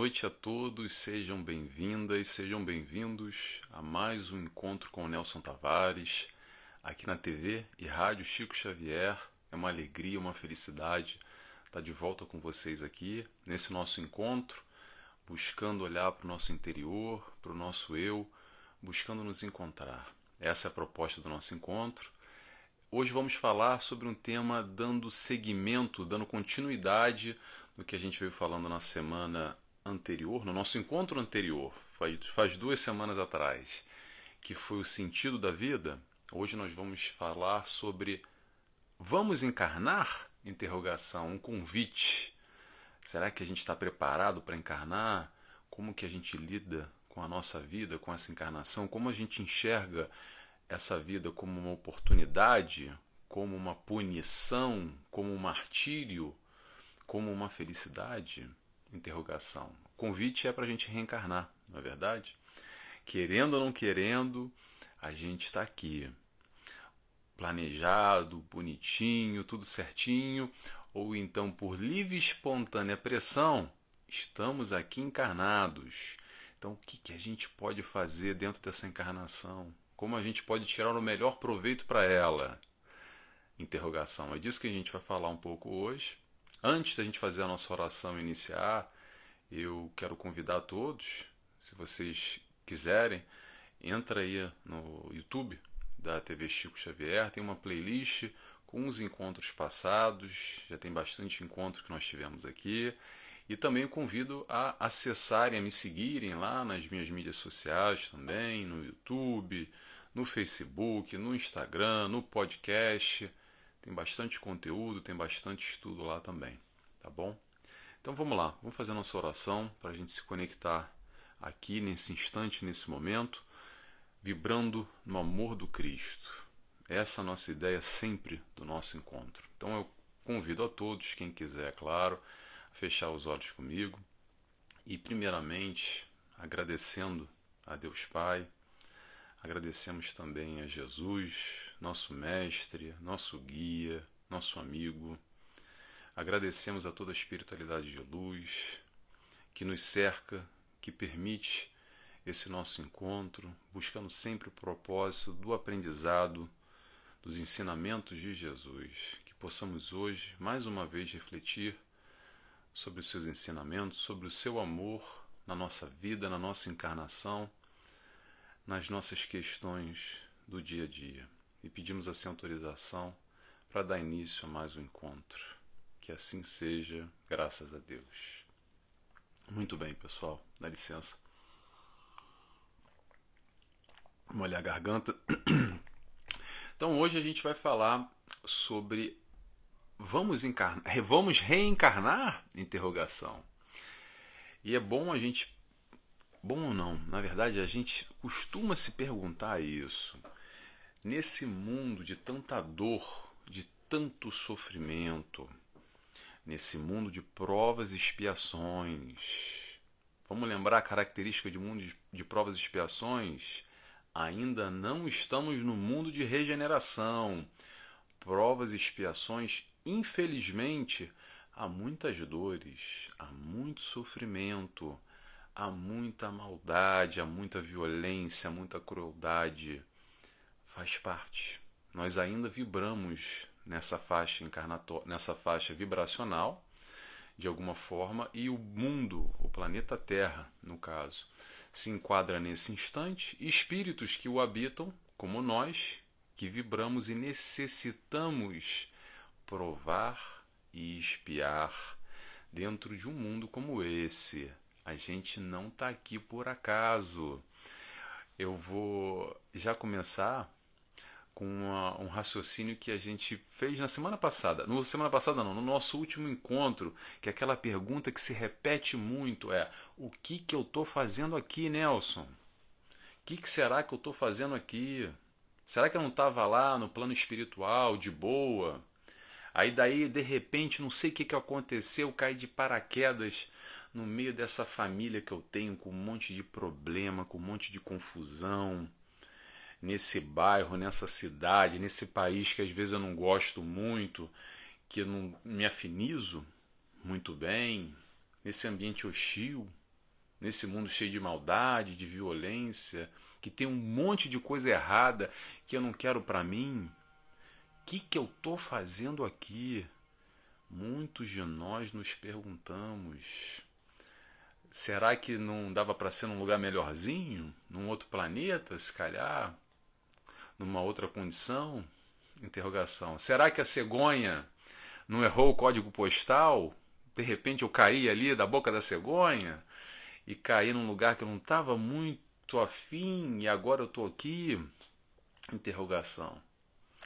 Noite a todos, sejam bem-vindas, sejam bem-vindos a mais um encontro com o Nelson Tavares, aqui na TV e Rádio Chico Xavier. É uma alegria, uma felicidade estar de volta com vocês aqui nesse nosso encontro, buscando olhar para o nosso interior, para o nosso eu, buscando nos encontrar. Essa é a proposta do nosso encontro. Hoje vamos falar sobre um tema dando seguimento, dando continuidade no que a gente veio falando na semana anterior, no nosso encontro anterior, faz, faz duas semanas atrás, que foi o sentido da vida, hoje nós vamos falar sobre vamos encarnar? Interrogação, um convite. Será que a gente está preparado para encarnar? Como que a gente lida com a nossa vida, com essa encarnação? Como a gente enxerga essa vida como uma oportunidade, como uma punição, como um martírio, como uma felicidade? Interrogação. O convite é para a gente reencarnar, não é verdade? Querendo ou não querendo, a gente está aqui. Planejado, bonitinho, tudo certinho, ou então por livre e espontânea pressão, estamos aqui encarnados. Então, o que, que a gente pode fazer dentro dessa encarnação? Como a gente pode tirar o melhor proveito para ela? Interrogação. É disso que a gente vai falar um pouco hoje. Antes da gente fazer a nossa oração iniciar, eu quero convidar todos, se vocês quiserem, entra aí no YouTube da TV Chico Xavier, tem uma playlist com os encontros passados, já tem bastante encontro que nós tivemos aqui. E também convido a acessarem, a me seguirem lá nas minhas mídias sociais também, no YouTube, no Facebook, no Instagram, no podcast. Tem bastante conteúdo, tem bastante estudo lá também, tá bom? Então vamos lá, vamos fazer nossa oração para a gente se conectar aqui nesse instante, nesse momento, vibrando no amor do Cristo. Essa é a nossa ideia sempre do nosso encontro. Então eu convido a todos, quem quiser, é claro, a fechar os olhos comigo e, primeiramente, agradecendo a Deus Pai, Agradecemos também a Jesus, nosso mestre, nosso guia, nosso amigo. Agradecemos a toda a espiritualidade de luz que nos cerca, que permite esse nosso encontro, buscando sempre o propósito do aprendizado, dos ensinamentos de Jesus. Que possamos hoje, mais uma vez, refletir sobre os seus ensinamentos, sobre o seu amor na nossa vida, na nossa encarnação nas nossas questões do dia a dia e pedimos assim autorização para dar início a mais um encontro. Que assim seja, graças a Deus. Muito bem, pessoal, dá licença. Molhar a garganta. Então hoje a gente vai falar sobre vamos encarnar, vamos reencarnar? Interrogação. E é bom a gente Bom ou não, na verdade a gente costuma se perguntar isso. Nesse mundo de tanta dor, de tanto sofrimento, nesse mundo de provas e expiações, vamos lembrar a característica de mundo de provas e expiações? Ainda não estamos no mundo de regeneração. Provas e expiações, infelizmente, há muitas dores, há muito sofrimento há muita maldade, há muita violência, há muita crueldade. Faz parte. Nós ainda vibramos nessa faixa encarnatória, nessa faixa vibracional, de alguma forma, e o mundo, o planeta Terra, no caso, se enquadra nesse instante, espíritos que o habitam, como nós, que vibramos e necessitamos provar e espiar dentro de um mundo como esse, a gente não está aqui por acaso. Eu vou já começar com uma, um raciocínio que a gente fez na semana passada. No semana passada não, no nosso último encontro, que é aquela pergunta que se repete muito é: o que que eu estou fazendo aqui, Nelson? O que, que será que eu estou fazendo aqui? Será que eu não estava lá no plano espiritual, de boa? Aí daí, de repente, não sei o que, que aconteceu, caí de paraquedas no meio dessa família que eu tenho com um monte de problema, com um monte de confusão, nesse bairro, nessa cidade, nesse país que às vezes eu não gosto muito, que eu não me afinizo muito bem, nesse ambiente hostil, nesse mundo cheio de maldade, de violência, que tem um monte de coisa errada que eu não quero para mim? O que, que eu estou fazendo aqui? Muitos de nós nos perguntamos. Será que não dava para ser num lugar melhorzinho? Num outro planeta, se calhar? Numa outra condição? Interrogação. Será que a cegonha não errou o código postal? De repente eu caí ali da boca da cegonha e caí num lugar que eu não estava muito afim e agora eu estou aqui? Interrogação.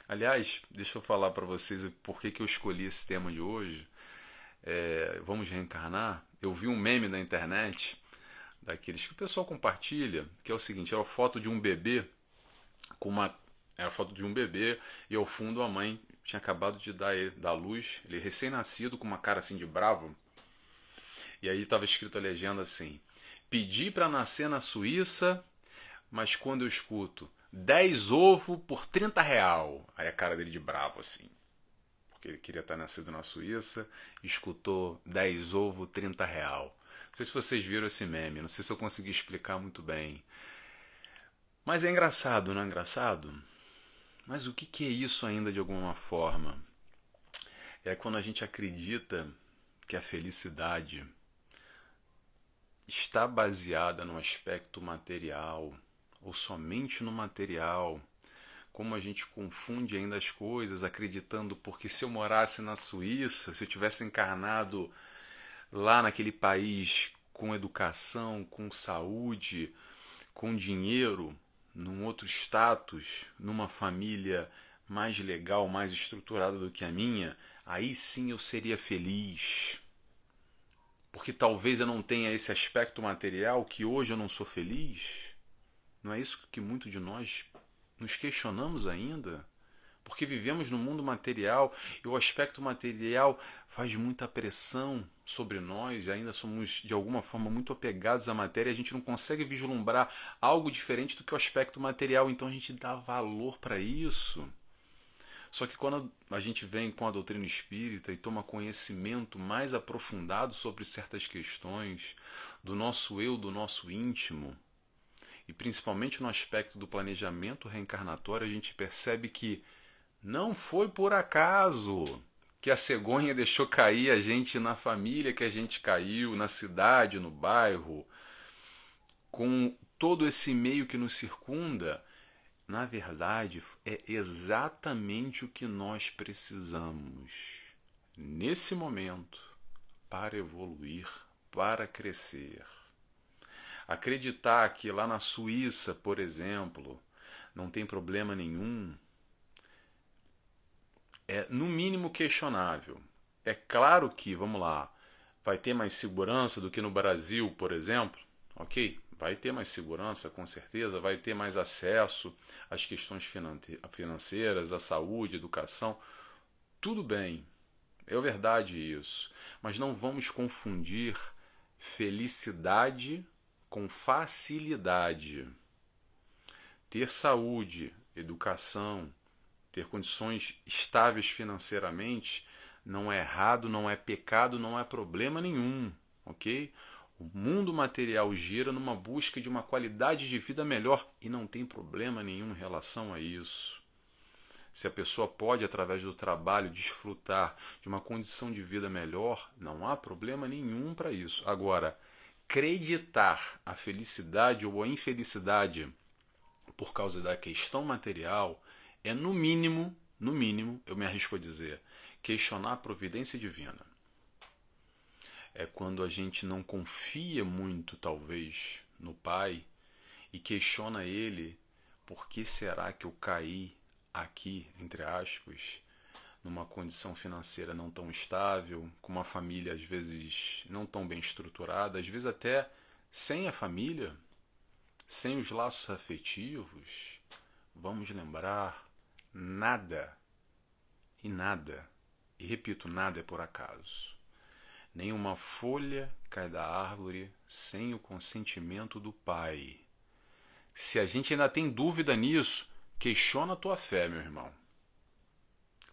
Aliás, deixa eu falar para vocês por que, que eu escolhi esse tema de hoje. É, vamos reencarnar. Eu vi um meme na internet, daqueles que o pessoal compartilha, que é o seguinte: é a foto de um bebê com uma. É a foto de um bebê e ao fundo a mãe tinha acabado de dar, dar luz, ele recém-nascido, com uma cara assim de bravo. E aí estava escrito a legenda assim: Pedi para nascer na Suíça, mas quando eu escuto 10 ovo por 30 real, aí a cara dele de bravo assim. Porque ele queria estar nascido na Suíça, escutou 10 ovo 30 real. Não sei se vocês viram esse meme, não sei se eu consegui explicar muito bem. Mas é engraçado, não é engraçado? Mas o que, que é isso ainda de alguma forma? É quando a gente acredita que a felicidade está baseada no aspecto material ou somente no material. Como a gente confunde ainda as coisas, acreditando porque se eu morasse na Suíça, se eu tivesse encarnado lá naquele país com educação, com saúde, com dinheiro, num outro status, numa família mais legal, mais estruturada do que a minha, aí sim eu seria feliz. Porque talvez eu não tenha esse aspecto material que hoje eu não sou feliz. Não é isso que muito de nós nos questionamos ainda? Porque vivemos no mundo material e o aspecto material faz muita pressão sobre nós e ainda somos de alguma forma muito apegados à matéria, a gente não consegue vislumbrar algo diferente do que o aspecto material, então a gente dá valor para isso. Só que quando a gente vem com a doutrina espírita e toma conhecimento mais aprofundado sobre certas questões do nosso eu, do nosso íntimo, e principalmente no aspecto do planejamento reencarnatório, a gente percebe que não foi por acaso que a cegonha deixou cair a gente na família que a gente caiu, na cidade, no bairro, com todo esse meio que nos circunda. Na verdade, é exatamente o que nós precisamos nesse momento para evoluir, para crescer. Acreditar que lá na Suíça, por exemplo, não tem problema nenhum é no mínimo questionável. É claro que, vamos lá, vai ter mais segurança do que no Brasil, por exemplo, ok? Vai ter mais segurança, com certeza, vai ter mais acesso às questões financeiras, à saúde, educação. Tudo bem, é verdade isso. Mas não vamos confundir felicidade com facilidade. Ter saúde, educação, ter condições estáveis financeiramente não é errado, não é pecado, não é problema nenhum, ok? O mundo material gira numa busca de uma qualidade de vida melhor e não tem problema nenhum em relação a isso. Se a pessoa pode, através do trabalho, desfrutar de uma condição de vida melhor, não há problema nenhum para isso. Agora, acreditar a felicidade ou a infelicidade por causa da questão material é no mínimo, no mínimo, eu me arrisco a dizer, questionar a providência divina. É quando a gente não confia muito, talvez, no Pai e questiona ele por que será que eu caí aqui, entre aspas, numa condição financeira não tão estável, com uma família às vezes não tão bem estruturada, às vezes até sem a família, sem os laços afetivos. Vamos lembrar nada e nada, e repito, nada é por acaso. Nenhuma folha cai da árvore sem o consentimento do Pai. Se a gente ainda tem dúvida nisso, questiona a tua fé, meu irmão.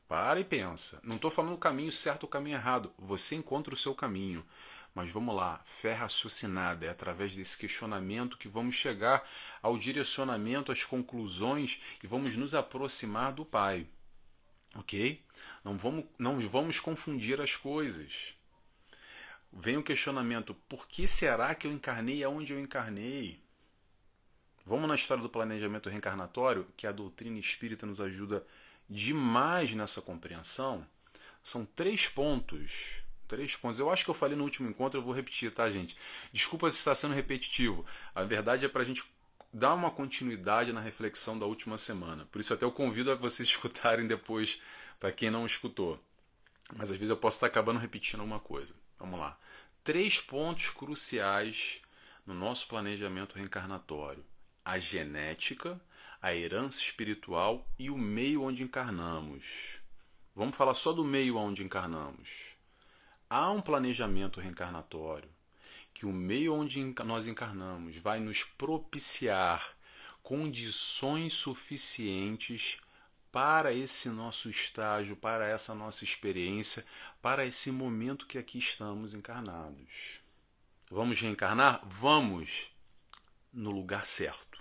Para e pensa. Não estou falando o caminho certo ou o caminho errado. Você encontra o seu caminho. Mas vamos lá, fé raciocinada, é através desse questionamento que vamos chegar ao direcionamento, às conclusões e vamos nos aproximar do Pai. Ok? Não vamos, não vamos confundir as coisas. Vem o questionamento: por que será que eu encarnei aonde eu encarnei? Vamos na história do planejamento reencarnatório, que a doutrina espírita nos ajuda demais nessa compreensão. São três pontos. Três pontos. Eu acho que eu falei no último encontro, eu vou repetir, tá, gente? Desculpa se está sendo repetitivo. A verdade é para a gente dar uma continuidade na reflexão da última semana. Por isso, até eu convido a vocês escutarem depois, para quem não escutou. Mas às vezes eu posso estar acabando repetindo alguma coisa. Vamos lá. Três pontos cruciais no nosso planejamento reencarnatório: a genética, a herança espiritual e o meio onde encarnamos. Vamos falar só do meio onde encarnamos. Há um planejamento reencarnatório que o meio onde nós encarnamos vai nos propiciar condições suficientes para esse nosso estágio, para essa nossa experiência, para esse momento que aqui estamos encarnados. Vamos reencarnar? Vamos no lugar certo.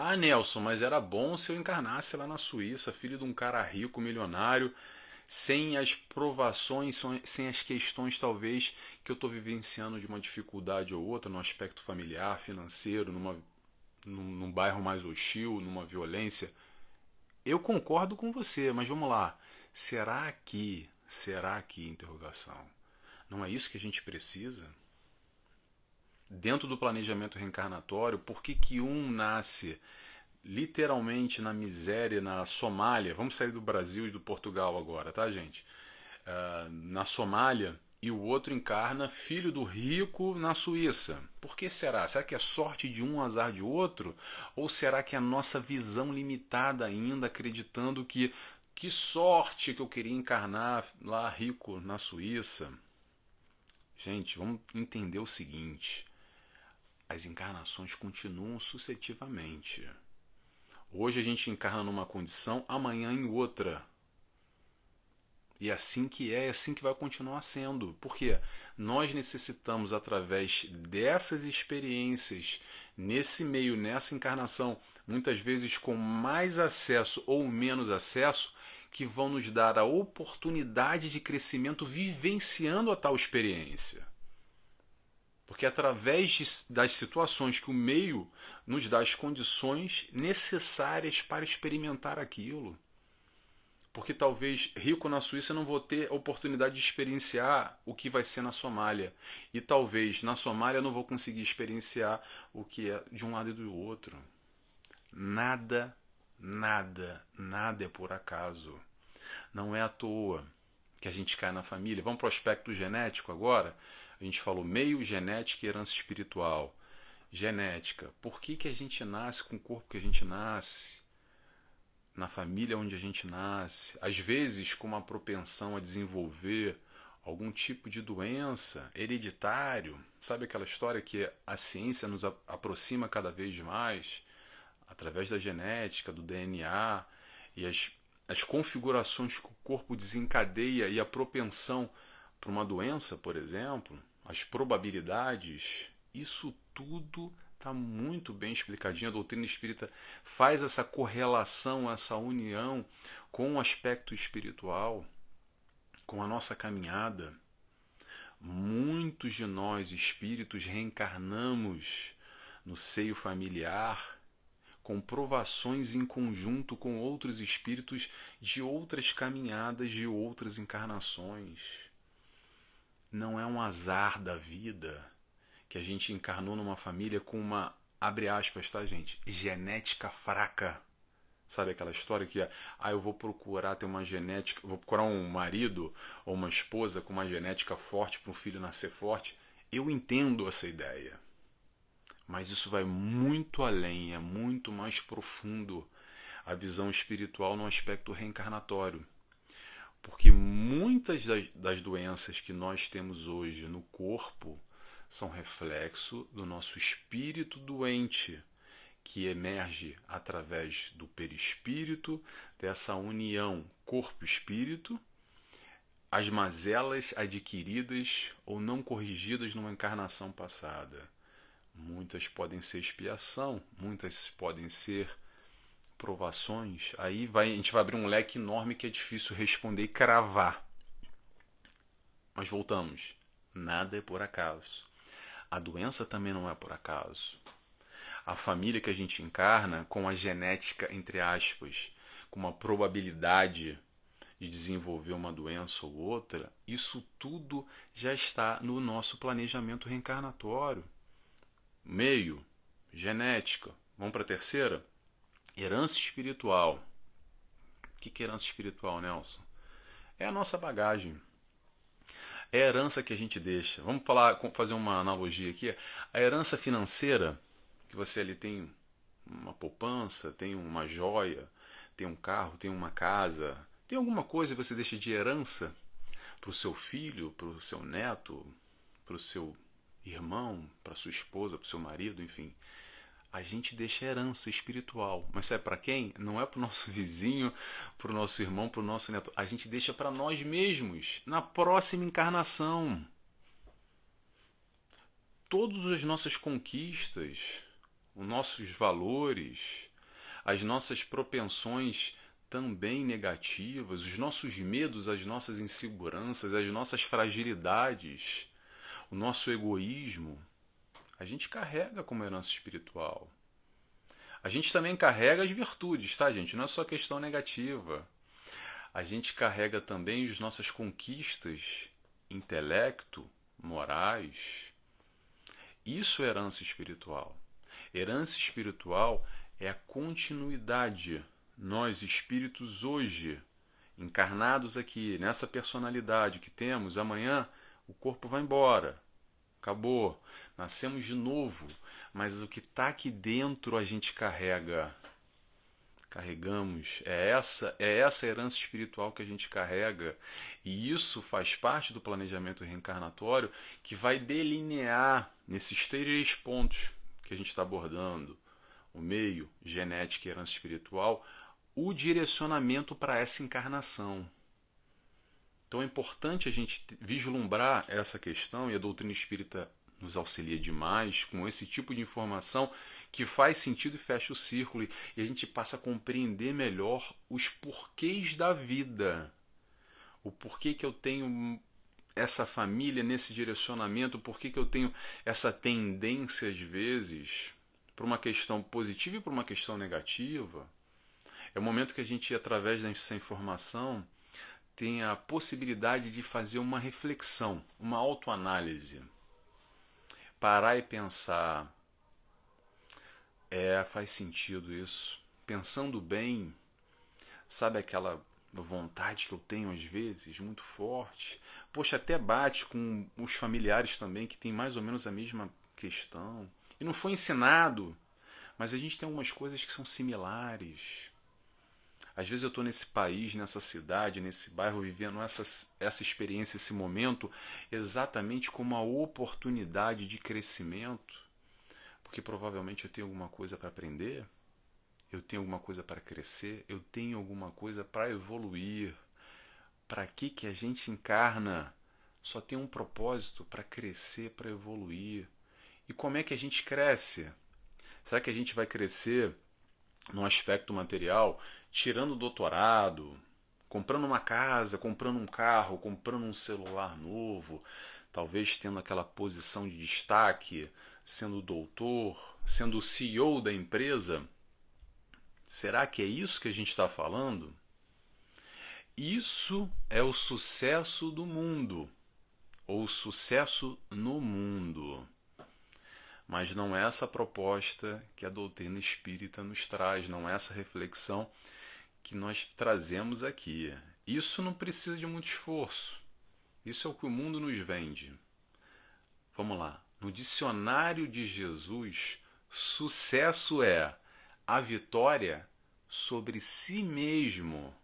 Ah, Nelson, mas era bom se eu encarnasse lá na Suíça, filho de um cara rico, milionário, sem as provações, sem as questões talvez que eu estou vivenciando de uma dificuldade ou outra no aspecto familiar, financeiro, numa, num, num bairro mais hostil, numa violência eu concordo com você, mas vamos lá. Será que, será que, interrogação, não é isso que a gente precisa? Dentro do planejamento reencarnatório, por que, que um nasce literalmente na miséria, na Somália? Vamos sair do Brasil e do Portugal agora, tá, gente? Uh, na Somália, e o outro encarna filho do rico na Suíça. Por que será? Será que é sorte de um, azar de outro? Ou será que é a nossa visão limitada ainda, acreditando que que sorte que eu queria encarnar lá rico na Suíça? Gente, vamos entender o seguinte: as encarnações continuam sucessivamente. Hoje a gente encarna numa condição, amanhã em outra. E é assim que é, é assim que vai continuar sendo. Porque nós necessitamos, através dessas experiências, nesse meio, nessa encarnação, muitas vezes com mais acesso ou menos acesso, que vão nos dar a oportunidade de crescimento vivenciando a tal experiência. Porque através de, das situações que o meio nos dá as condições necessárias para experimentar aquilo porque talvez rico na Suíça não vou ter a oportunidade de experienciar o que vai ser na Somália. E talvez na Somália não vou conseguir experienciar o que é de um lado e do outro. Nada, nada, nada é por acaso. Não é à toa que a gente cai na família. Vamos para o aspecto genético agora? A gente falou meio genética e herança espiritual. Genética. Por que, que a gente nasce com o corpo que a gente nasce? na família onde a gente nasce, às vezes com uma propensão a desenvolver algum tipo de doença hereditário. Sabe aquela história que a ciência nos aproxima cada vez mais através da genética, do DNA e as, as configurações que o corpo desencadeia e a propensão para uma doença, por exemplo, as probabilidades, isso tudo Está muito bem explicadinho. A doutrina espírita faz essa correlação, essa união com o aspecto espiritual, com a nossa caminhada. Muitos de nós, espíritos, reencarnamos no seio familiar, com provações em conjunto com outros espíritos de outras caminhadas, de outras encarnações. Não é um azar da vida que a gente encarnou numa família com uma, abre aspas, tá, gente? Genética fraca. Sabe aquela história que ah, eu vou procurar ter uma genética, vou procurar um marido ou uma esposa com uma genética forte para um filho nascer forte? Eu entendo essa ideia. Mas isso vai muito além, é muito mais profundo a visão espiritual no aspecto reencarnatório. Porque muitas das, das doenças que nós temos hoje no corpo são reflexo do nosso espírito doente, que emerge através do perispírito, dessa união corpo-espírito, as mazelas adquiridas ou não corrigidas numa encarnação passada. Muitas podem ser expiação, muitas podem ser provações. Aí vai, a gente vai abrir um leque enorme que é difícil responder e cravar. Mas voltamos. Nada é por acaso. A doença também não é por acaso. A família que a gente encarna, com a genética, entre aspas, com uma probabilidade de desenvolver uma doença ou outra, isso tudo já está no nosso planejamento reencarnatório. Meio, genética. Vamos para a terceira? Herança espiritual. O que é herança espiritual, Nelson? É a nossa bagagem. É a herança que a gente deixa. Vamos falar, fazer uma analogia aqui. A herança financeira, que você ali tem uma poupança, tem uma joia, tem um carro, tem uma casa, tem alguma coisa que você deixa de herança para o seu filho, para o seu neto, para o seu irmão, para sua esposa, para o seu marido, enfim. A gente deixa herança espiritual. Mas sabe para quem? Não é para o nosso vizinho, para o nosso irmão, para o nosso neto. A gente deixa para nós mesmos, na próxima encarnação. Todas as nossas conquistas, os nossos valores, as nossas propensões também negativas, os nossos medos, as nossas inseguranças, as nossas fragilidades, o nosso egoísmo, a gente carrega como herança espiritual. A gente também carrega as virtudes, tá, gente? Não é só questão negativa. A gente carrega também as nossas conquistas, intelecto, morais. Isso é herança espiritual. Herança espiritual é a continuidade nós espíritos hoje, encarnados aqui, nessa personalidade que temos, amanhã o corpo vai embora. Acabou. Nascemos de novo. Mas o que está aqui dentro a gente carrega. Carregamos. É essa, é essa herança espiritual que a gente carrega. E isso faz parte do planejamento reencarnatório que vai delinear nesses três pontos que a gente está abordando: o meio, genética e herança espiritual o direcionamento para essa encarnação. Então é importante a gente vislumbrar essa questão e a doutrina espírita nos auxilia demais com esse tipo de informação que faz sentido e fecha o círculo e a gente passa a compreender melhor os porquês da vida. O porquê que eu tenho essa família nesse direcionamento, por que eu tenho essa tendência às vezes para uma questão positiva e para uma questão negativa. É o momento que a gente, através dessa informação, tem a possibilidade de fazer uma reflexão, uma autoanálise. Parar e pensar: é, faz sentido isso. Pensando bem, sabe aquela vontade que eu tenho às vezes, muito forte? Poxa, até bate com os familiares também que tem mais ou menos a mesma questão. E não foi ensinado, mas a gente tem algumas coisas que são similares. Às vezes eu estou nesse país, nessa cidade, nesse bairro, vivendo essa, essa experiência, esse momento, exatamente como uma oportunidade de crescimento, porque provavelmente eu tenho alguma coisa para aprender, eu tenho alguma coisa para crescer, eu tenho alguma coisa para evoluir. Para que, que a gente encarna? Só tem um propósito para crescer, para evoluir. E como é que a gente cresce? Será que a gente vai crescer no aspecto material tirando doutorado, comprando uma casa, comprando um carro, comprando um celular novo, talvez tendo aquela posição de destaque, sendo doutor, sendo o CEO da empresa. Será que é isso que a gente está falando? Isso é o sucesso do mundo, ou sucesso no mundo. Mas não é essa proposta que a doutrina espírita nos traz, não é essa reflexão que nós trazemos aqui. Isso não precisa de muito esforço. Isso é o que o mundo nos vende. Vamos lá. No dicionário de Jesus, sucesso é a vitória sobre si mesmo,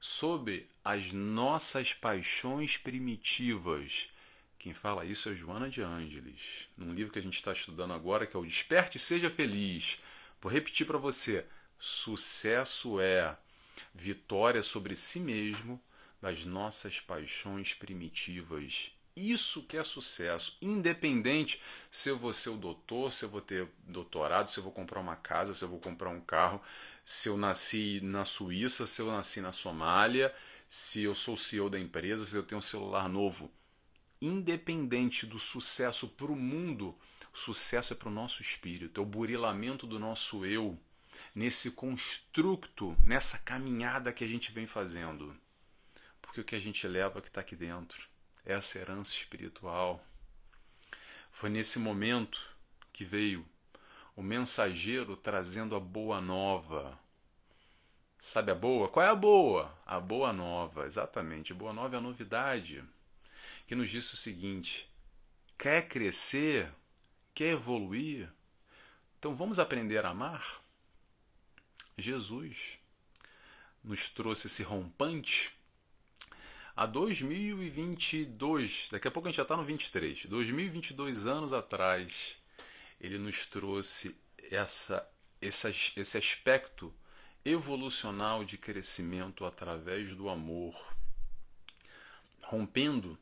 sobre as nossas paixões primitivas. Quem fala isso é Joana de Ângeles, num livro que a gente está estudando agora, que é o Desperte e Seja Feliz. Vou repetir para você: sucesso é vitória sobre si mesmo das nossas paixões primitivas. Isso que é sucesso, independente se eu vou ser o doutor, se eu vou ter doutorado, se eu vou comprar uma casa, se eu vou comprar um carro, se eu nasci na Suíça, se eu nasci na Somália, se eu sou CEO da empresa, se eu tenho um celular novo. Independente do sucesso para o mundo, sucesso é para o nosso espírito, é o burilamento do nosso eu nesse construto, nessa caminhada que a gente vem fazendo. Porque o que a gente leva que está aqui dentro, é essa herança espiritual. Foi nesse momento que veio o mensageiro trazendo a boa nova. Sabe a boa? Qual é a boa? A boa nova, exatamente. Boa nova é a novidade, que nos disse o seguinte: quer crescer? Quer evoluir? Então vamos aprender a amar? Jesus nos trouxe esse rompante a 2022, daqui a pouco a gente já está no 23, 2022 anos atrás, ele nos trouxe essa, esse, esse aspecto evolucional de crescimento através do amor, rompendo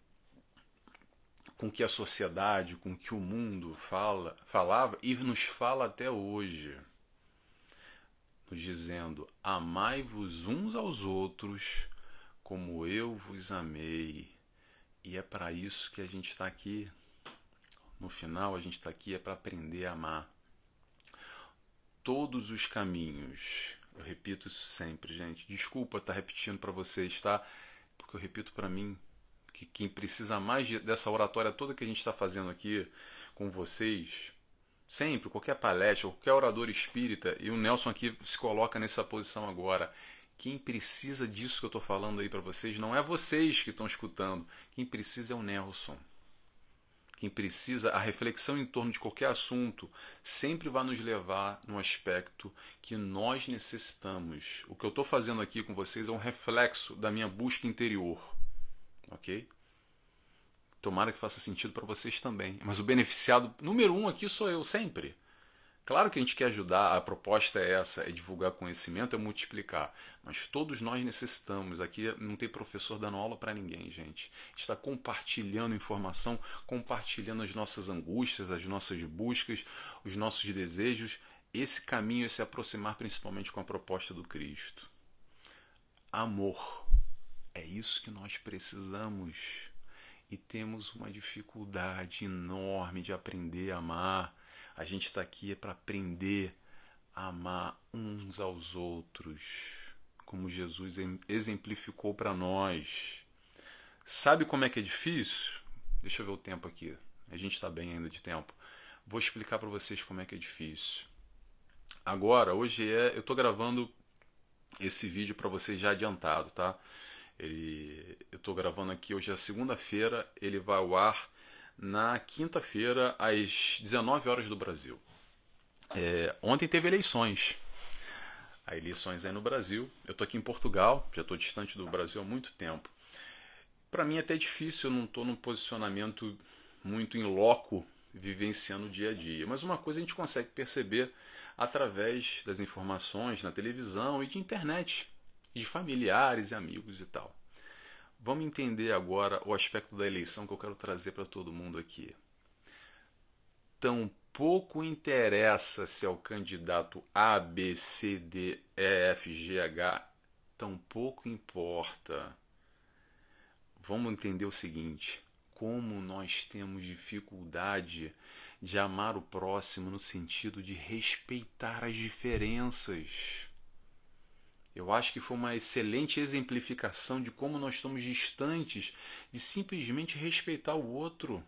com que a sociedade, com que o mundo fala, falava e nos fala até hoje, dizendo: amai-vos uns aos outros como eu vos amei. E é para isso que a gente está aqui. No final, a gente está aqui é para aprender a amar. Todos os caminhos. Eu repito isso sempre, gente. Desculpa estar tá repetindo para vocês, tá? Porque eu repito para mim que quem precisa mais dessa oratória toda que a gente está fazendo aqui com vocês, sempre, qualquer palestra, qualquer orador espírita, e o Nelson aqui se coloca nessa posição agora. Quem precisa disso que eu estou falando aí para vocês não é vocês que estão escutando. Quem precisa é o Nelson. Quem precisa, a reflexão em torno de qualquer assunto sempre vai nos levar num aspecto que nós necessitamos. O que eu estou fazendo aqui com vocês é um reflexo da minha busca interior. Ok? Tomara que faça sentido para vocês também. Mas o beneficiado número um aqui sou eu, sempre. Claro que a gente quer ajudar, a proposta é essa, é divulgar conhecimento, é multiplicar. Mas todos nós necessitamos. Aqui não tem professor dando aula para ninguém, gente. Está compartilhando informação, compartilhando as nossas angústias, as nossas buscas, os nossos desejos. Esse caminho é se aproximar principalmente com a proposta do Cristo. Amor. É isso que nós precisamos. E temos uma dificuldade enorme de aprender a amar a gente está aqui é para aprender a amar uns aos outros, como Jesus exemplificou para nós. Sabe como é que é difícil? Deixa eu ver o tempo aqui. A gente está bem ainda de tempo. Vou explicar para vocês como é que é difícil. Agora, hoje é, eu estou gravando esse vídeo para vocês já adiantado, tá? Ele, eu estou gravando aqui hoje é segunda-feira, ele vai ao ar na quinta-feira, às 19 horas do Brasil. É, ontem teve eleições. Há eleições aí no Brasil. Eu estou aqui em Portugal, já estou distante do Brasil há muito tempo. Para mim é até difícil, eu não estou num posicionamento muito em loco, vivenciando o dia a dia. Mas uma coisa a gente consegue perceber através das informações na televisão e de internet, de familiares e amigos e tal. Vamos entender agora o aspecto da eleição que eu quero trazer para todo mundo aqui. Tão pouco interessa se é o candidato A, B, C, D, E, F, G, H, tão pouco importa. Vamos entender o seguinte: como nós temos dificuldade de amar o próximo no sentido de respeitar as diferenças. Eu acho que foi uma excelente exemplificação de como nós estamos distantes de simplesmente respeitar o outro.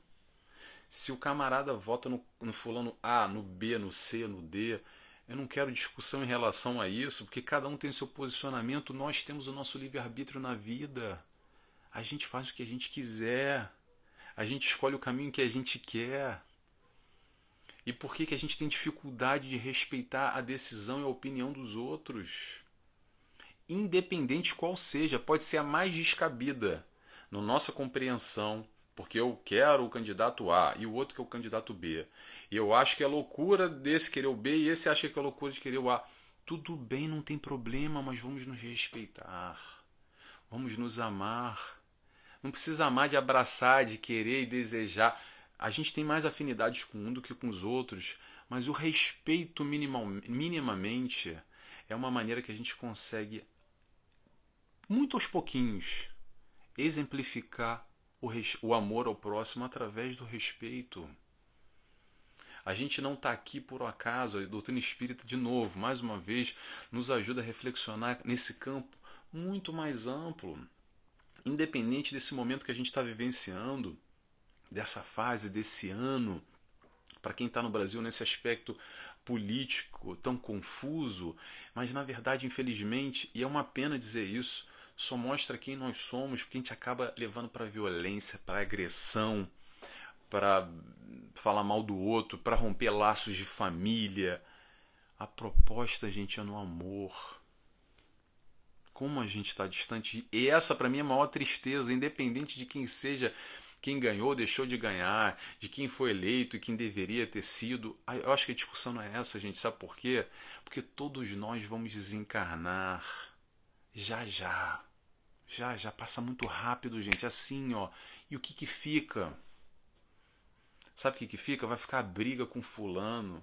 Se o camarada vota no, no fulano A, no B, no C, no D, eu não quero discussão em relação a isso, porque cada um tem seu posicionamento, nós temos o nosso livre-arbítrio na vida. A gente faz o que a gente quiser. A gente escolhe o caminho que a gente quer. E por que, que a gente tem dificuldade de respeitar a decisão e a opinião dos outros? Independente qual seja, pode ser a mais descabida na nossa compreensão, porque eu quero o candidato A e o outro que é o candidato B. E eu acho que é loucura desse querer o B e esse acha que é loucura de querer o A. Tudo bem, não tem problema, mas vamos nos respeitar. Vamos nos amar. Não precisa amar de abraçar, de querer e desejar. A gente tem mais afinidades com um do que com os outros, mas o respeito minimal, minimamente é uma maneira que a gente consegue, muito aos pouquinhos, exemplificar o, o amor ao próximo através do respeito. A gente não está aqui por acaso. A doutrina espírita, de novo, mais uma vez, nos ajuda a reflexionar nesse campo muito mais amplo. Independente desse momento que a gente está vivenciando, dessa fase, desse ano, para quem está no Brasil nesse aspecto político tão confuso, mas na verdade, infelizmente, e é uma pena dizer isso, só mostra quem nós somos, porque a gente acaba levando para violência, para agressão, para falar mal do outro, para romper laços de família. A proposta, gente, é no amor. Como a gente está distante. E essa, para mim, é a maior tristeza, independente de quem seja, quem ganhou, deixou de ganhar, de quem foi eleito e quem deveria ter sido. Eu acho que a discussão não é essa, gente. Sabe por quê? Porque todos nós vamos desencarnar. Já, já. Já, já passa muito rápido, gente. Assim, ó. E o que que fica? Sabe o que, que fica? Vai ficar a briga com fulano,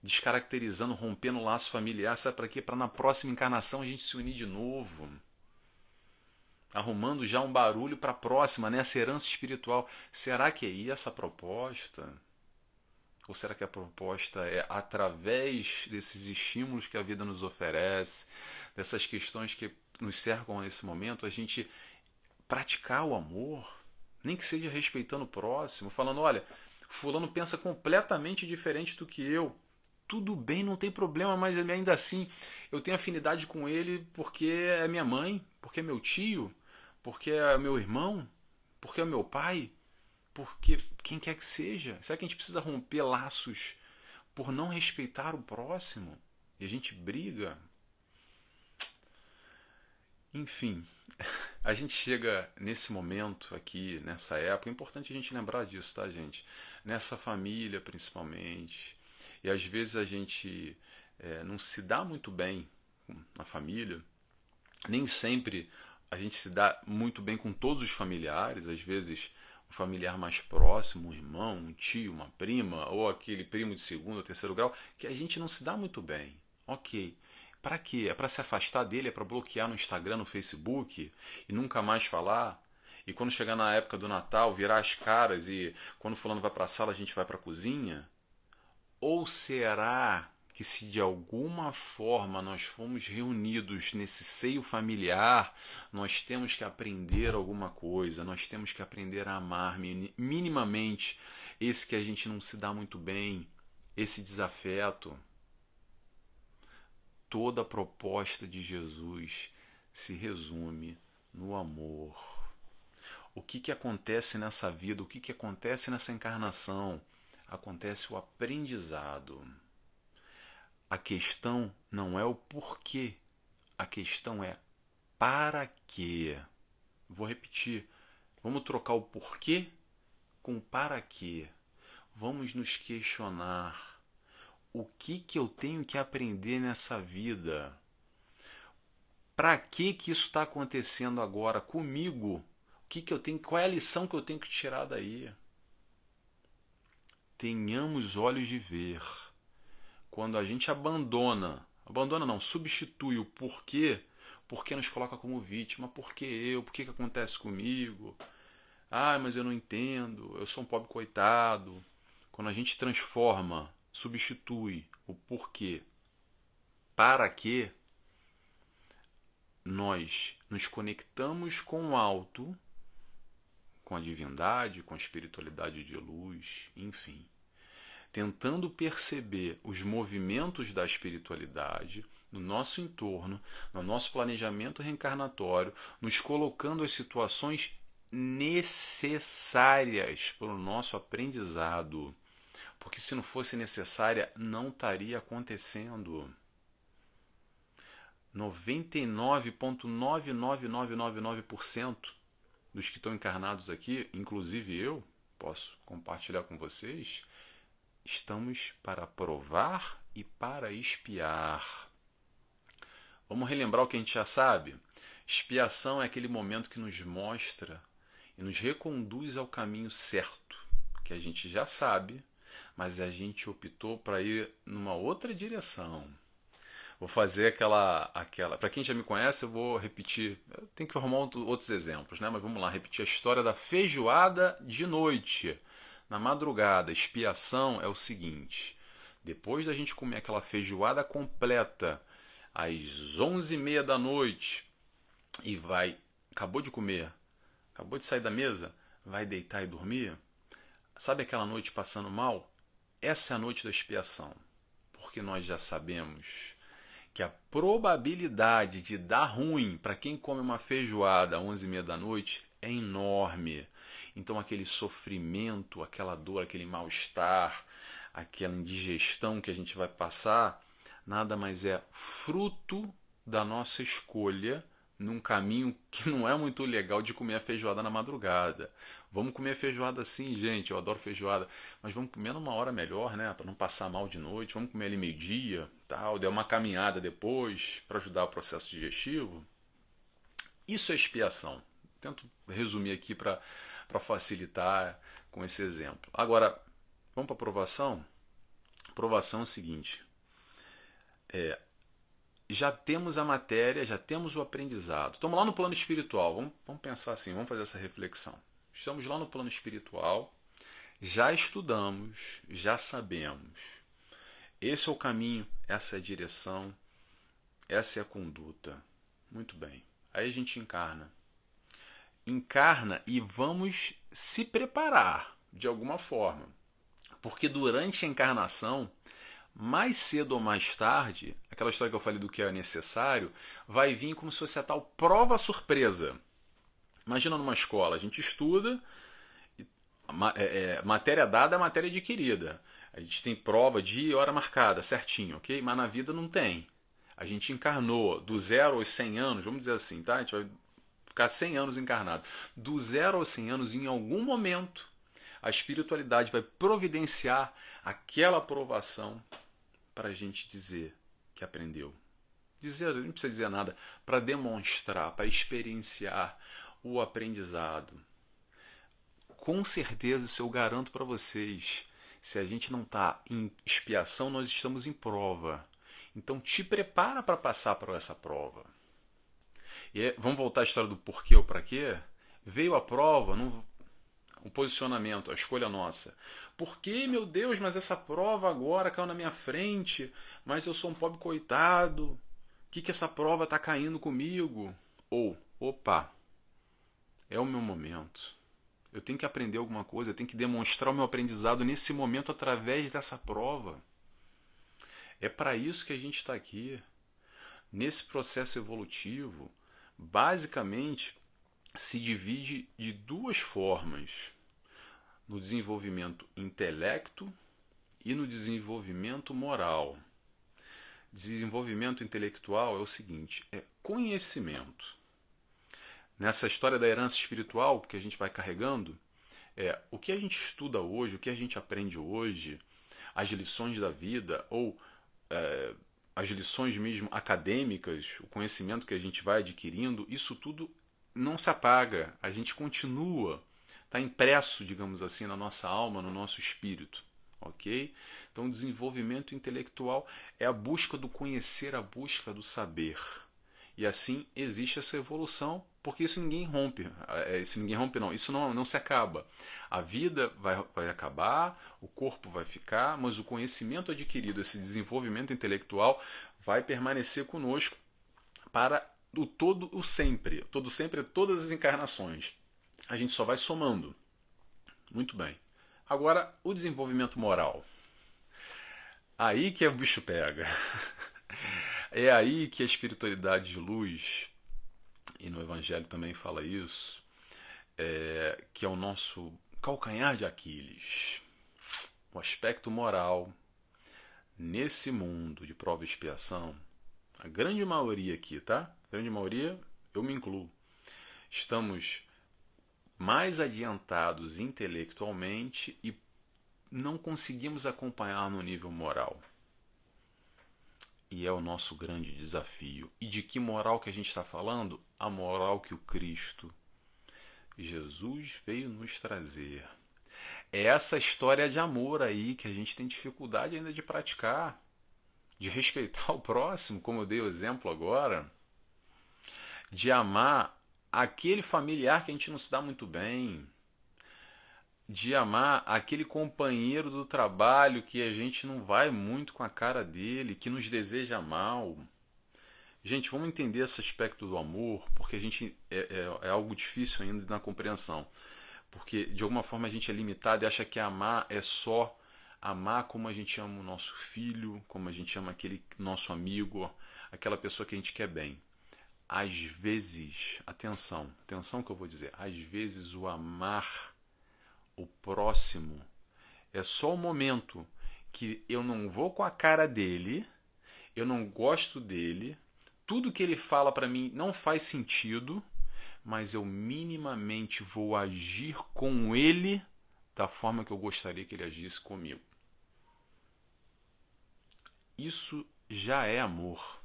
descaracterizando, rompendo o laço familiar. Sabe para quê? Para na próxima encarnação a gente se unir de novo. Arrumando já um barulho para a próxima, né? essa herança espiritual. Será que é essa a proposta? Ou será que a proposta é através desses estímulos que a vida nos oferece, dessas questões que nos cercam nesse momento, a gente praticar o amor? Nem que seja respeitando o próximo, falando: olha, Fulano pensa completamente diferente do que eu. Tudo bem, não tem problema, mas ainda assim eu tenho afinidade com ele porque é minha mãe, porque é meu tio, porque é meu irmão, porque é meu pai, porque quem quer que seja. Será que a gente precisa romper laços por não respeitar o próximo? E a gente briga? Enfim, a gente chega nesse momento aqui, nessa época, é importante a gente lembrar disso, tá, gente? Nessa família, principalmente. E às vezes a gente é, não se dá muito bem na família, nem sempre a gente se dá muito bem com todos os familiares, às vezes um familiar mais próximo, um irmão, um tio, uma prima, ou aquele primo de segundo ou terceiro grau, que a gente não se dá muito bem. Ok. Para quê? É para se afastar dele? É para bloquear no Instagram, no Facebook e nunca mais falar? E quando chegar na época do Natal, virar as caras e quando fulano vai para a sala, a gente vai para a cozinha? Ou será que se de alguma forma nós fomos reunidos nesse seio familiar, nós temos que aprender alguma coisa, nós temos que aprender a amar minimamente esse que a gente não se dá muito bem, esse desafeto? Toda a proposta de Jesus se resume no amor. O que, que acontece nessa vida? O que, que acontece nessa encarnação? Acontece o aprendizado. A questão não é o porquê, a questão é para quê. Vou repetir. Vamos trocar o porquê com para quê. Vamos nos questionar o que que eu tenho que aprender nessa vida? Para que que isso está acontecendo agora comigo? O que que eu tenho? Qual é a lição que eu tenho que tirar daí? Tenhamos olhos de ver. Quando a gente abandona, abandona não, substitui o porquê, porque nos coloca como vítima, por que eu, por que que acontece comigo? Ah, mas eu não entendo, eu sou um pobre coitado. Quando a gente transforma substitui o porquê para que nós nos conectamos com o alto, com a divindade, com a espiritualidade de luz, enfim, tentando perceber os movimentos da espiritualidade no nosso entorno, no nosso planejamento reencarnatório, nos colocando as situações necessárias para o nosso aprendizado porque se não fosse necessária, não estaria acontecendo. 99,99999% dos que estão encarnados aqui, inclusive eu, posso compartilhar com vocês, estamos para provar e para espiar. Vamos relembrar o que a gente já sabe? Expiação é aquele momento que nos mostra e nos reconduz ao caminho certo, que a gente já sabe, mas a gente optou para ir numa outra direção. Vou fazer aquela aquela, para quem já me conhece, eu vou repetir, eu tenho que arrumar outros exemplos, né? Mas vamos lá, repetir a história da feijoada de noite. Na madrugada, expiação é o seguinte: depois da gente comer aquela feijoada completa às onze e meia da noite e vai, acabou de comer, acabou de sair da mesa, vai deitar e dormir, sabe aquela noite passando mal? Essa é a noite da expiação, porque nós já sabemos que a probabilidade de dar ruim para quem come uma feijoada às onze e meia da noite é enorme. Então aquele sofrimento, aquela dor, aquele mal-estar, aquela indigestão que a gente vai passar, nada mais é fruto da nossa escolha num caminho que não é muito legal de comer a feijoada na madrugada. Vamos comer feijoada sim, gente, eu adoro feijoada, mas vamos comer numa hora melhor, né, para não passar mal de noite. Vamos comer ali meio-dia, tal, der uma caminhada depois para ajudar o processo digestivo. Isso é expiação. Tento resumir aqui para facilitar com esse exemplo. Agora, vamos para aprovação? Aprovação é o seguinte: é, já temos a matéria, já temos o aprendizado. Estamos lá no plano espiritual. Vamos, vamos pensar assim, vamos fazer essa reflexão. Estamos lá no plano espiritual, já estudamos, já sabemos. Esse é o caminho, essa é a direção, essa é a conduta. Muito bem. Aí a gente encarna. Encarna e vamos se preparar de alguma forma. Porque durante a encarnação mais cedo ou mais tarde, aquela história que eu falei do que é necessário, vai vir como se fosse a tal prova surpresa. Imagina numa escola, a gente estuda, é, é, matéria dada é matéria adquirida. A gente tem prova de hora marcada, certinho, ok? Mas na vida não tem. A gente encarnou do zero aos 100 anos, vamos dizer assim, tá? A gente vai ficar 100 anos encarnado. Do zero aos 100 anos, em algum momento, a espiritualidade vai providenciar aquela aprovação para a gente dizer que aprendeu. Dizer, não precisa dizer nada, para demonstrar, para experienciar o aprendizado. Com certeza, isso eu garanto para vocês. Se a gente não está em expiação, nós estamos em prova. Então, te prepara para passar por essa prova. E é, vamos voltar à história do porquê ou para quê? Veio a prova, não, o posicionamento, a escolha nossa. Por que, meu Deus, mas essa prova agora caiu na minha frente, mas eu sou um pobre coitado? O que, que essa prova está caindo comigo? Ou, opa, é o meu momento. Eu tenho que aprender alguma coisa, eu tenho que demonstrar o meu aprendizado nesse momento através dessa prova. É para isso que a gente está aqui. Nesse processo evolutivo, basicamente se divide de duas formas: no desenvolvimento intelecto e no desenvolvimento moral. Desenvolvimento intelectual é o seguinte: é conhecimento. Nessa história da herança espiritual que a gente vai carregando, é o que a gente estuda hoje, o que a gente aprende hoje, as lições da vida ou é, as lições mesmo acadêmicas, o conhecimento que a gente vai adquirindo, isso tudo não se apaga, a gente continua, está impresso, digamos assim, na nossa alma, no nosso espírito, ok? Então, desenvolvimento intelectual é a busca do conhecer, a busca do saber. E assim existe essa evolução, porque isso ninguém rompe. É, isso ninguém rompe, não. Isso não, não se acaba. A vida vai, vai acabar, o corpo vai ficar, mas o conhecimento adquirido, esse desenvolvimento intelectual, vai permanecer conosco para o todo o sempre. O todo sempre é todas as encarnações. A gente só vai somando. Muito bem. Agora, o desenvolvimento moral. Aí que o bicho pega. É aí que a espiritualidade de luz, e no Evangelho também fala isso, é, que é o nosso calcanhar de Aquiles. O aspecto moral nesse mundo de prova e expiação, a grande maioria aqui, tá? grande maioria, eu me incluo, estamos mais adiantados intelectualmente e não conseguimos acompanhar no nível moral. E é o nosso grande desafio. E de que moral que a gente está falando? A moral que o Cristo, Jesus, veio nos trazer. É essa história de amor aí que a gente tem dificuldade ainda de praticar, de respeitar o próximo, como eu dei o exemplo agora, de amar aquele familiar que a gente não se dá muito bem, de amar aquele companheiro do trabalho que a gente não vai muito com a cara dele, que nos deseja mal. Gente, vamos entender esse aspecto do amor, porque a gente é, é, é algo difícil ainda na compreensão. Porque de alguma forma a gente é limitado e acha que amar é só amar como a gente ama o nosso filho, como a gente ama aquele nosso amigo, aquela pessoa que a gente quer bem. Às vezes, atenção, atenção que eu vou dizer, às vezes o amar o próximo é só o momento que eu não vou com a cara dele, eu não gosto dele, tudo que ele fala para mim não faz sentido, mas eu minimamente vou agir com ele da forma que eu gostaria que ele agisse comigo. Isso já é amor.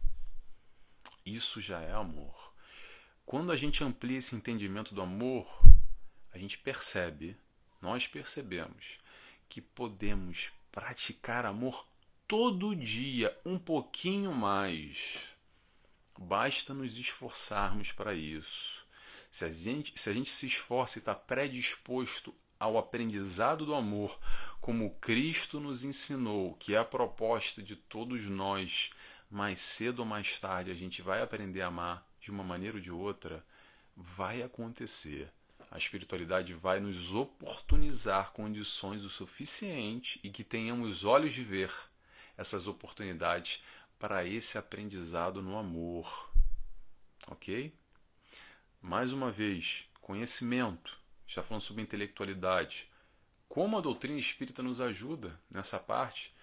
Isso já é amor. Quando a gente amplia esse entendimento do amor, a gente percebe nós percebemos que podemos praticar amor todo dia, um pouquinho mais. Basta nos esforçarmos para isso. Se a gente se, a gente se esforça e está predisposto ao aprendizado do amor, como Cristo nos ensinou, que é a proposta de todos nós, mais cedo ou mais tarde a gente vai aprender a amar de uma maneira ou de outra, vai acontecer a espiritualidade vai nos oportunizar condições o suficiente e que tenhamos olhos de ver essas oportunidades para esse aprendizado no amor. Ok? Mais uma vez, conhecimento. Já falando sobre intelectualidade. Como a doutrina espírita nos ajuda nessa parte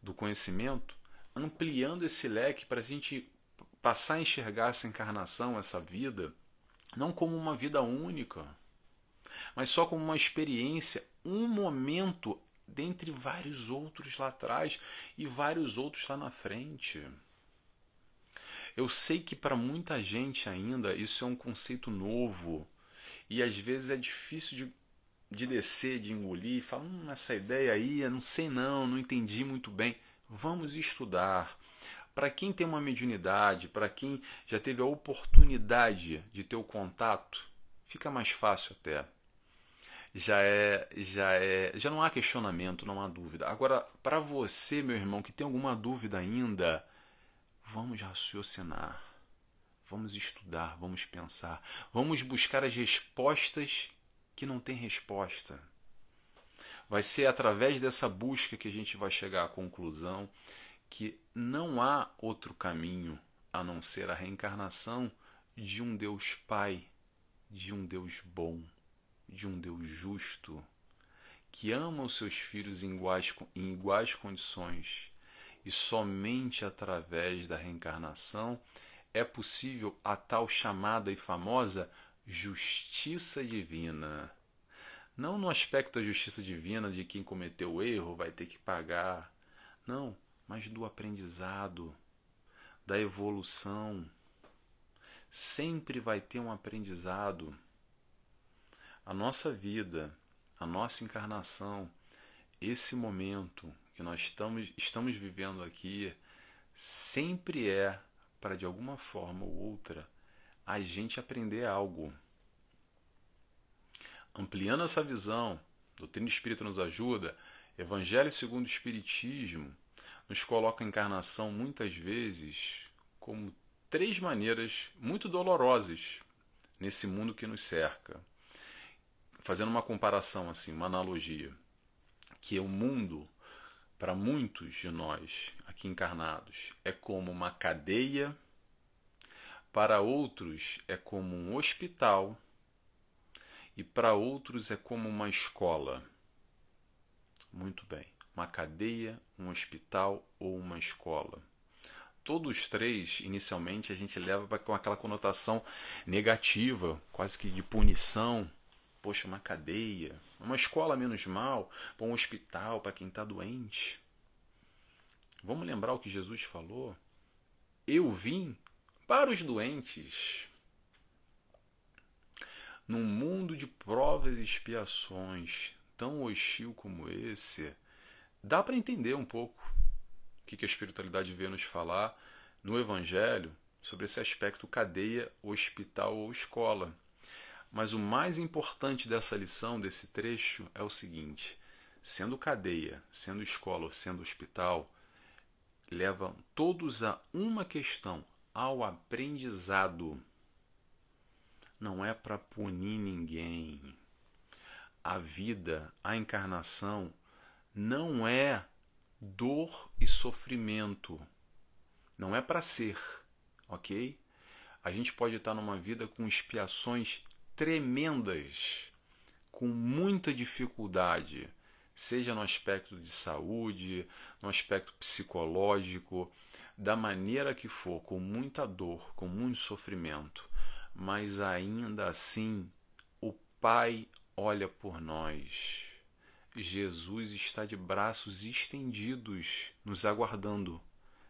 do conhecimento, ampliando esse leque para a gente passar a enxergar essa encarnação, essa vida, não como uma vida única, mas só como uma experiência, um momento dentre vários outros lá atrás e vários outros lá na frente. Eu sei que para muita gente ainda isso é um conceito novo e às vezes é difícil de, de descer, de engolir falar: hum, essa ideia aí, não sei não, não entendi muito bem. Vamos estudar. Para quem tem uma mediunidade, para quem já teve a oportunidade de ter o contato, fica mais fácil até já é já é já não há questionamento, não há dúvida. Agora, para você, meu irmão, que tem alguma dúvida ainda, vamos raciocinar. Vamos estudar, vamos pensar, vamos buscar as respostas que não tem resposta. Vai ser através dessa busca que a gente vai chegar à conclusão que não há outro caminho a não ser a reencarnação de um Deus Pai, de um Deus bom de um Deus justo, que ama os seus filhos em iguais, em iguais condições, e somente através da reencarnação é possível a tal chamada e famosa justiça divina. Não no aspecto da justiça divina de quem cometeu o erro vai ter que pagar. Não, mas do aprendizado, da evolução. Sempre vai ter um aprendizado a nossa vida, a nossa encarnação, esse momento que nós estamos, estamos vivendo aqui, sempre é para de alguma forma ou outra a gente aprender algo. Ampliando essa visão, doutrina espírita nos ajuda, Evangelho segundo o Espiritismo nos coloca a encarnação muitas vezes como três maneiras muito dolorosas nesse mundo que nos cerca fazendo uma comparação assim, uma analogia, que o mundo para muitos de nós aqui encarnados é como uma cadeia, para outros é como um hospital e para outros é como uma escola. Muito bem, uma cadeia, um hospital ou uma escola. Todos três, inicialmente, a gente leva com aquela conotação negativa, quase que de punição, poxa, uma cadeia, uma escola menos mal, um hospital para quem está doente. Vamos lembrar o que Jesus falou? Eu vim para os doentes. Num mundo de provas e expiações tão hostil como esse, dá para entender um pouco o que a espiritualidade veio nos falar no Evangelho sobre esse aspecto cadeia, hospital ou escola. Mas o mais importante dessa lição, desse trecho, é o seguinte: sendo cadeia, sendo escola sendo hospital, levam todos a uma questão, ao aprendizado. Não é para punir ninguém. A vida, a encarnação, não é dor e sofrimento. Não é para ser, ok? A gente pode estar numa vida com expiações tremendas, com muita dificuldade, seja no aspecto de saúde, no aspecto psicológico, da maneira que for, com muita dor, com muito sofrimento, mas ainda assim o Pai olha por nós. Jesus está de braços estendidos, nos aguardando.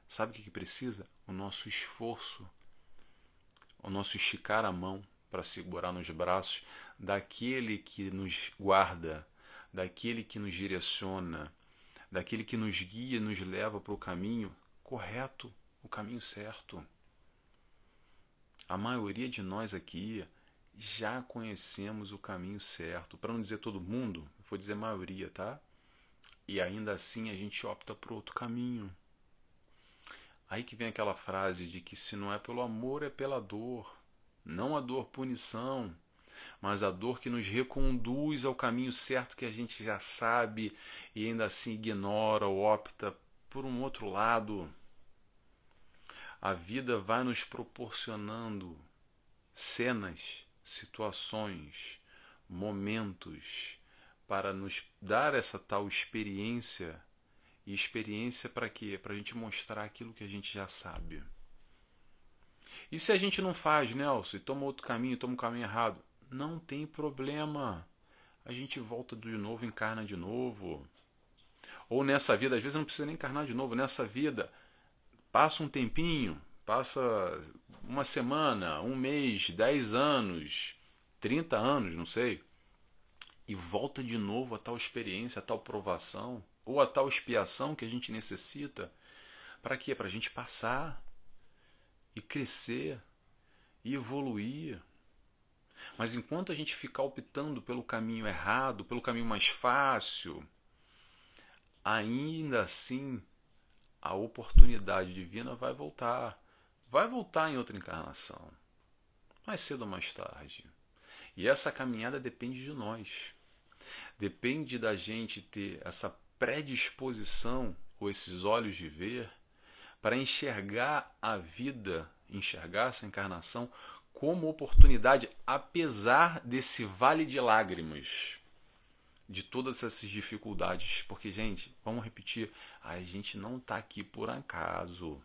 Sabe o que precisa? O nosso esforço, o nosso esticar a mão para segurar nos braços daquele que nos guarda, daquele que nos direciona, daquele que nos guia e nos leva para o caminho correto, o caminho certo. A maioria de nós aqui já conhecemos o caminho certo. Para não dizer todo mundo, vou dizer maioria, tá? E ainda assim a gente opta por outro caminho. Aí que vem aquela frase de que se não é pelo amor, é pela dor. Não a dor punição, mas a dor que nos reconduz ao caminho certo que a gente já sabe e ainda assim ignora ou opta por um outro lado. A vida vai nos proporcionando cenas, situações, momentos para nos dar essa tal experiência. E experiência para quê? Para a gente mostrar aquilo que a gente já sabe. E se a gente não faz, Nelson, e toma outro caminho, toma um caminho errado? Não tem problema. A gente volta de novo, encarna de novo. Ou nessa vida, às vezes não precisa nem encarnar de novo, nessa vida, Passa um tempinho, passa uma semana, um mês, dez anos, trinta anos, não sei, e volta de novo a tal experiência, a tal provação, ou a tal expiação que a gente necessita. Para quê? Para a gente passar e crescer e evoluir. Mas enquanto a gente ficar optando pelo caminho errado, pelo caminho mais fácil, ainda assim a oportunidade divina vai voltar. Vai voltar em outra encarnação. Mais cedo ou mais tarde. E essa caminhada depende de nós. Depende da gente ter essa predisposição ou esses olhos de ver para enxergar a vida, enxergar essa encarnação como oportunidade, apesar desse vale de lágrimas de todas essas dificuldades. Porque, gente, vamos repetir: a gente não está aqui por acaso.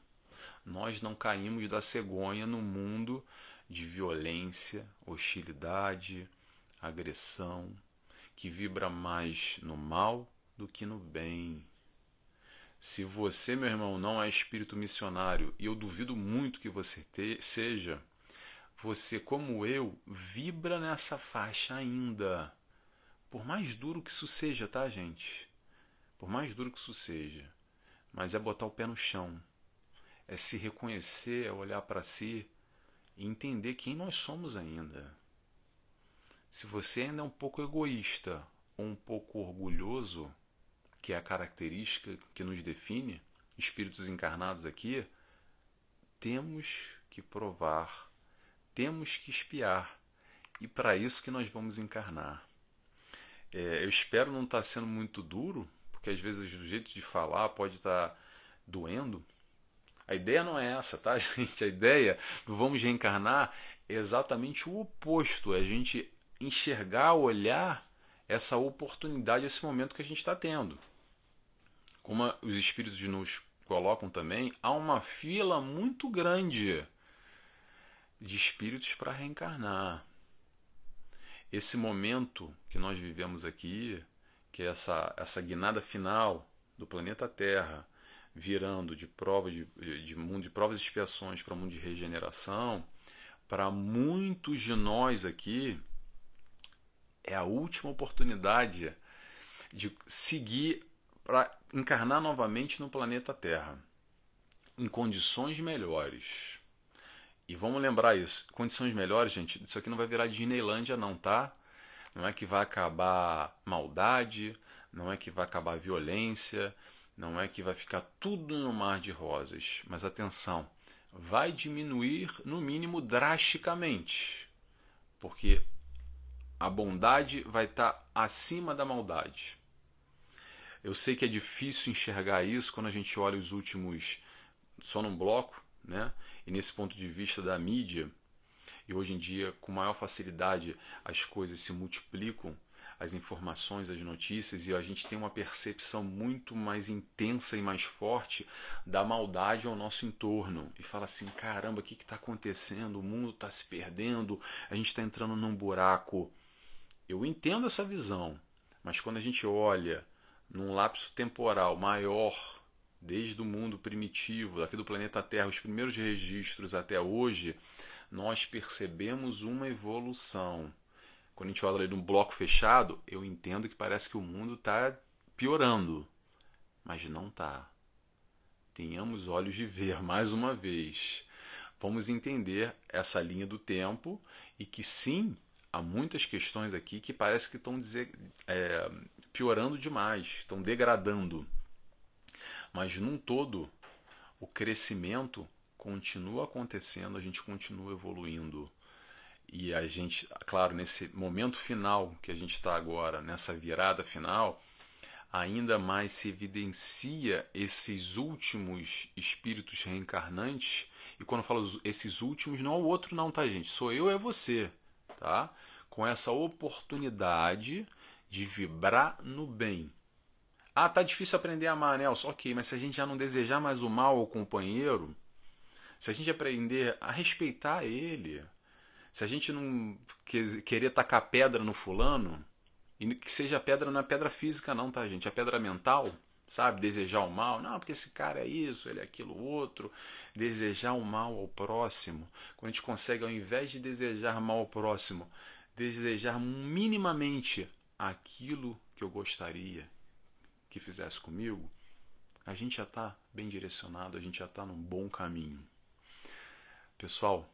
Nós não caímos da cegonha no mundo de violência, hostilidade, agressão, que vibra mais no mal do que no bem. Se você, meu irmão, não é espírito missionário, e eu duvido muito que você te, seja, você, como eu, vibra nessa faixa ainda. Por mais duro que isso seja, tá, gente? Por mais duro que isso seja. Mas é botar o pé no chão. É se reconhecer, é olhar para si e entender quem nós somos ainda. Se você ainda é um pouco egoísta ou um pouco orgulhoso, que é a característica que nos define, espíritos encarnados aqui, temos que provar, temos que espiar. E para isso que nós vamos encarnar. É, eu espero não estar tá sendo muito duro, porque às vezes o jeito de falar pode estar tá doendo. A ideia não é essa, tá, gente? A ideia do vamos reencarnar é exatamente o oposto. É a gente enxergar, olhar essa oportunidade, esse momento que a gente está tendo. Como os espíritos nos colocam também, há uma fila muito grande de espíritos para reencarnar. Esse momento que nós vivemos aqui, que é essa, essa guinada final do planeta Terra, virando de prova de, de mundo de provas e expiações para mundo de regeneração, para muitos de nós aqui é a última oportunidade de seguir para encarnar novamente no planeta Terra em condições melhores. E vamos lembrar isso, condições melhores, gente, isso aqui não vai virar Disneylândia não, tá? Não é que vai acabar maldade, não é que vai acabar violência, não é que vai ficar tudo no mar de rosas. Mas atenção, vai diminuir no mínimo drasticamente. Porque a bondade vai estar acima da maldade. Eu sei que é difícil enxergar isso quando a gente olha os últimos só num bloco, né? E nesse ponto de vista da mídia, e hoje em dia com maior facilidade as coisas se multiplicam, as informações, as notícias, e a gente tem uma percepção muito mais intensa e mais forte da maldade ao nosso entorno. E fala assim: caramba, o que está acontecendo? O mundo está se perdendo, a gente está entrando num buraco. Eu entendo essa visão, mas quando a gente olha num lapso temporal maior desde o mundo primitivo, aqui do planeta Terra, os primeiros registros até hoje, nós percebemos uma evolução. Quando a gente olha ali num bloco fechado, eu entendo que parece que o mundo está piorando, mas não está. Tenhamos olhos de ver mais uma vez. Vamos entender essa linha do tempo e que sim, há muitas questões aqui que parece que estão é, piorando demais, estão degradando. Mas num todo, o crescimento continua acontecendo, a gente continua evoluindo. E a gente, claro, nesse momento final que a gente está agora, nessa virada final, ainda mais se evidencia esses últimos espíritos reencarnantes. E quando eu falo esses últimos, não é o outro, não, tá, gente? Sou eu, é você, tá? Com essa oportunidade de vibrar no bem, ah, tá difícil aprender a amar, Nelson. Ok, mas se a gente já não desejar mais o mal ao companheiro, se a gente aprender a respeitar ele, se a gente não querer tacar pedra no fulano, e que seja pedra não é pedra física não, tá, gente? É pedra mental, sabe? Desejar o mal. Não, porque esse cara é isso, ele é aquilo outro. Desejar o mal ao próximo. Quando a gente consegue, ao invés de desejar mal ao próximo, desejar minimamente aquilo que eu gostaria que fizesse comigo, a gente já está bem direcionado, a gente já está num bom caminho. Pessoal,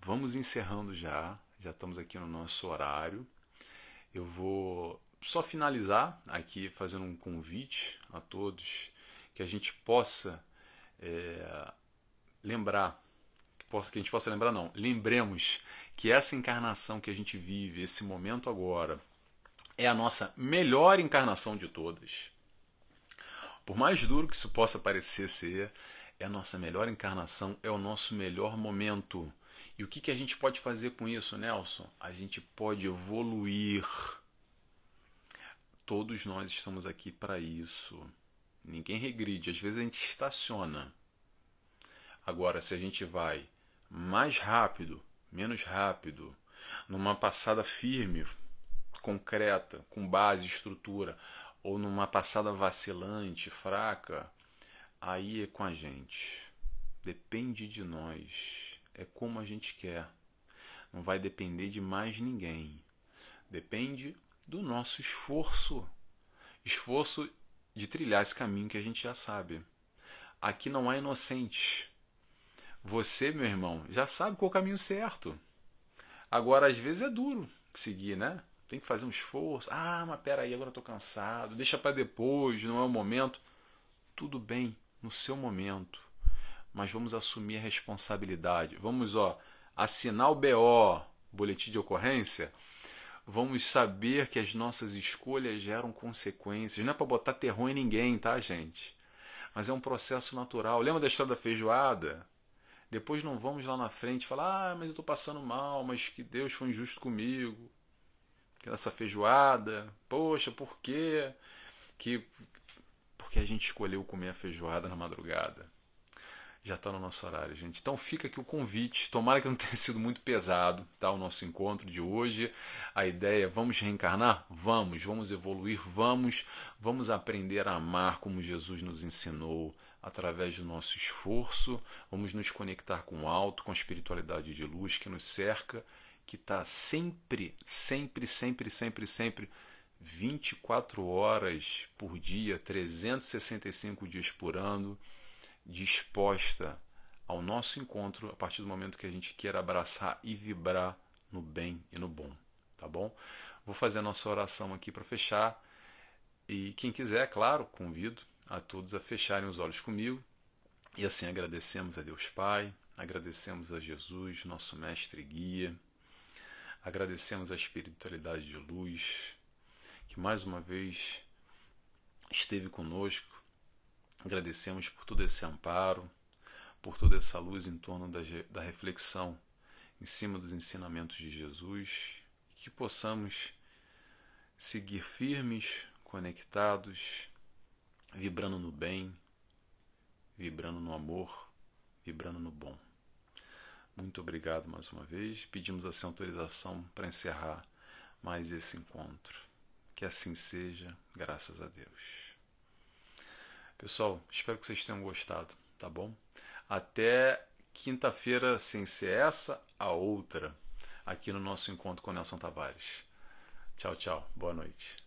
vamos encerrando já, já estamos aqui no nosso horário. Eu vou só finalizar aqui fazendo um convite a todos que a gente possa é, lembrar, que, a gente possa lembrar, não, lembremos que essa encarnação que a gente vive, esse momento agora, é a nossa melhor encarnação de todas. Por mais duro que isso possa parecer ser, é a nossa melhor encarnação, é o nosso melhor momento. E o que, que a gente pode fazer com isso, Nelson? A gente pode evoluir. Todos nós estamos aqui para isso. Ninguém regride, às vezes a gente estaciona. Agora, se a gente vai mais rápido, menos rápido, numa passada firme, concreta, com base, estrutura, ou numa passada vacilante, fraca, aí é com a gente. Depende de nós. É como a gente quer. Não vai depender de mais ninguém. Depende do nosso esforço. Esforço de trilhar esse caminho que a gente já sabe. Aqui não há inocentes. Você, meu irmão, já sabe qual é o caminho certo. Agora, às vezes é duro seguir, né? Tem que fazer um esforço. Ah, mas peraí, agora eu estou cansado, deixa para depois, não é o momento. Tudo bem, no seu momento. Mas vamos assumir a responsabilidade. Vamos, ó, assinar o BO, boletim de ocorrência. Vamos saber que as nossas escolhas geram consequências. Não é para botar terror em ninguém, tá, gente? Mas é um processo natural. Lembra da história da feijoada? Depois não vamos lá na frente falar, ah, mas eu estou passando mal, mas que Deus foi injusto comigo essa feijoada. Poxa, por quê? Que porque a gente escolheu comer a feijoada na madrugada. já está no nosso horário, gente. Então fica aqui o convite. Tomara que não tenha sido muito pesado, tá? O nosso encontro de hoje. A ideia, vamos reencarnar? Vamos, vamos evoluir, vamos, vamos aprender a amar como Jesus nos ensinou através do nosso esforço. Vamos nos conectar com o alto, com a espiritualidade de luz que nos cerca, que está sempre, sempre, sempre, sempre, sempre 24 horas por dia, 365 dias por ano disposta ao nosso encontro a partir do momento que a gente queira abraçar e vibrar no bem e no bom, tá bom? Vou fazer a nossa oração aqui para fechar. E quem quiser, claro, convido a todos a fecharem os olhos comigo. E assim agradecemos a Deus Pai, agradecemos a Jesus, nosso mestre e guia, agradecemos a espiritualidade de luz que mais uma vez esteve conosco Agradecemos por todo esse amparo, por toda essa luz em torno da, da reflexão em cima dos ensinamentos de Jesus que possamos seguir firmes, conectados, vibrando no bem, vibrando no amor, vibrando no bom. Muito obrigado mais uma vez. Pedimos assim autorização para encerrar mais esse encontro. Que assim seja, graças a Deus. Pessoal, espero que vocês tenham gostado, tá bom? Até quinta-feira, sem ser essa, a outra, aqui no nosso encontro com Nelson Tavares. Tchau, tchau. Boa noite.